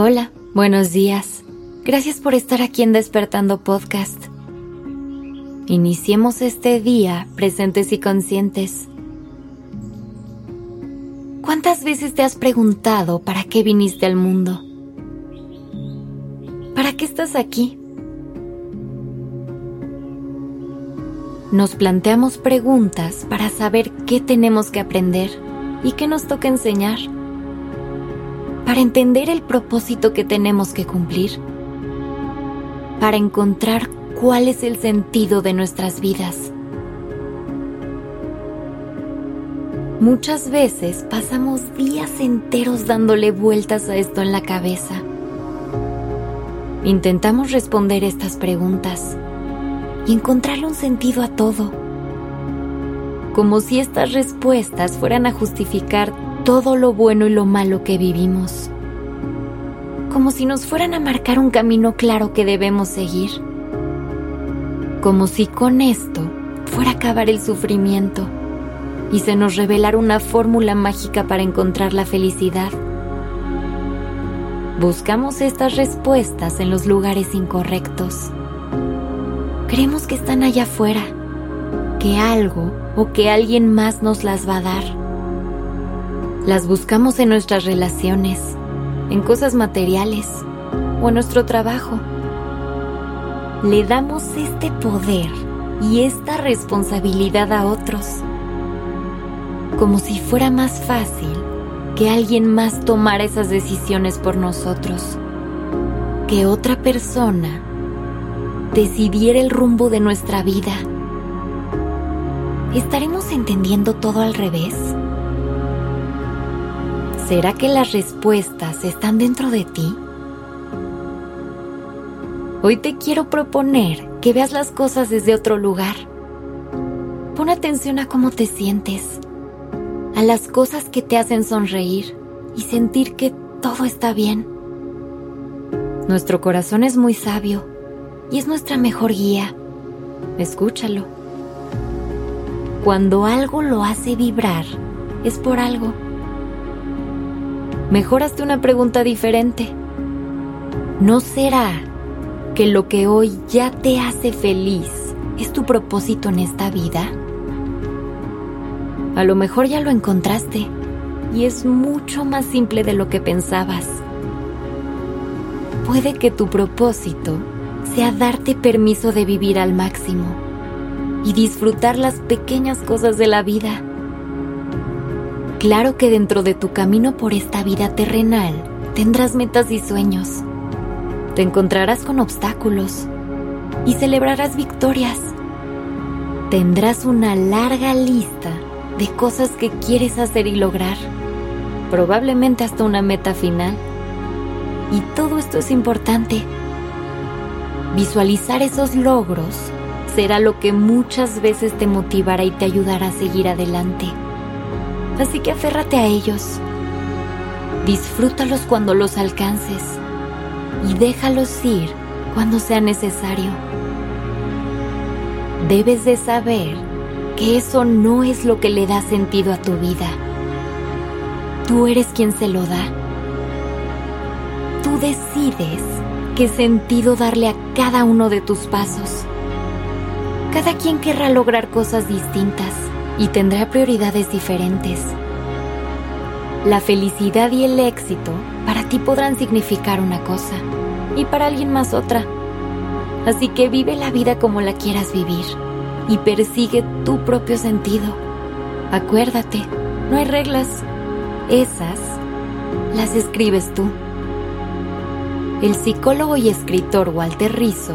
Hola, buenos días. Gracias por estar aquí en Despertando Podcast. Iniciemos este día presentes y conscientes. ¿Cuántas veces te has preguntado para qué viniste al mundo? ¿Para qué estás aquí? Nos planteamos preguntas para saber qué tenemos que aprender y qué nos toca enseñar para entender el propósito que tenemos que cumplir, para encontrar cuál es el sentido de nuestras vidas. Muchas veces pasamos días enteros dándole vueltas a esto en la cabeza. Intentamos responder estas preguntas y encontrarle un sentido a todo, como si estas respuestas fueran a justificar todo lo bueno y lo malo que vivimos, como si nos fueran a marcar un camino claro que debemos seguir, como si con esto fuera a acabar el sufrimiento y se nos revelara una fórmula mágica para encontrar la felicidad. Buscamos estas respuestas en los lugares incorrectos. Creemos que están allá afuera, que algo o que alguien más nos las va a dar las buscamos en nuestras relaciones, en cosas materiales o en nuestro trabajo. Le damos este poder y esta responsabilidad a otros, como si fuera más fácil que alguien más tomara esas decisiones por nosotros, que otra persona decidiera el rumbo de nuestra vida. ¿Estaremos entendiendo todo al revés? ¿Será que las respuestas están dentro de ti? Hoy te quiero proponer que veas las cosas desde otro lugar. Pon atención a cómo te sientes, a las cosas que te hacen sonreír y sentir que todo está bien. Nuestro corazón es muy sabio y es nuestra mejor guía. Escúchalo. Cuando algo lo hace vibrar, es por algo mejor una pregunta diferente. ¿No será que lo que hoy ya te hace feliz es tu propósito en esta vida? A lo mejor ya lo encontraste y es mucho más simple de lo que pensabas. Puede que tu propósito sea darte permiso de vivir al máximo y disfrutar las pequeñas cosas de la vida Claro que dentro de tu camino por esta vida terrenal tendrás metas y sueños. Te encontrarás con obstáculos y celebrarás victorias. Tendrás una larga lista de cosas que quieres hacer y lograr, probablemente hasta una meta final. Y todo esto es importante. Visualizar esos logros será lo que muchas veces te motivará y te ayudará a seguir adelante así que aférrate a ellos. Disfrútalos cuando los alcances y déjalos ir cuando sea necesario. Debes de saber que eso no es lo que le da sentido a tu vida. Tú eres quien se lo da. Tú decides qué sentido darle a cada uno de tus pasos. Cada quien querrá lograr cosas distintas y tendrá prioridades diferentes. La felicidad y el éxito para ti podrán significar una cosa y para alguien más otra. Así que vive la vida como la quieras vivir y persigue tu propio sentido. Acuérdate, no hay reglas. Esas las escribes tú. El psicólogo y escritor Walter Rizzo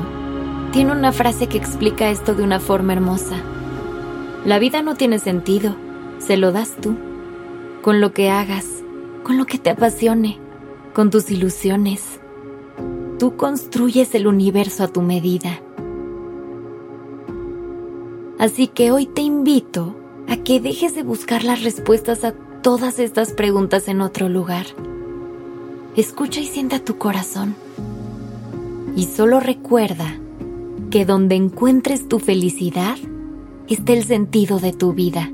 tiene una frase que explica esto de una forma hermosa. La vida no tiene sentido, se lo das tú, con lo que hagas, con lo que te apasione, con tus ilusiones. Tú construyes el universo a tu medida. Así que hoy te invito a que dejes de buscar las respuestas a todas estas preguntas en otro lugar. Escucha y sienta tu corazón. Y solo recuerda que donde encuentres tu felicidad, está el sentido de tu vida.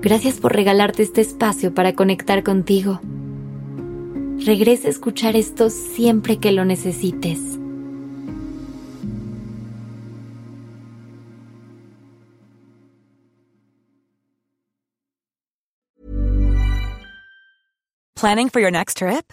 Gracias por regalarte este espacio para conectar contigo. Regresa a escuchar esto siempre que lo necesites. Planning for your next trip?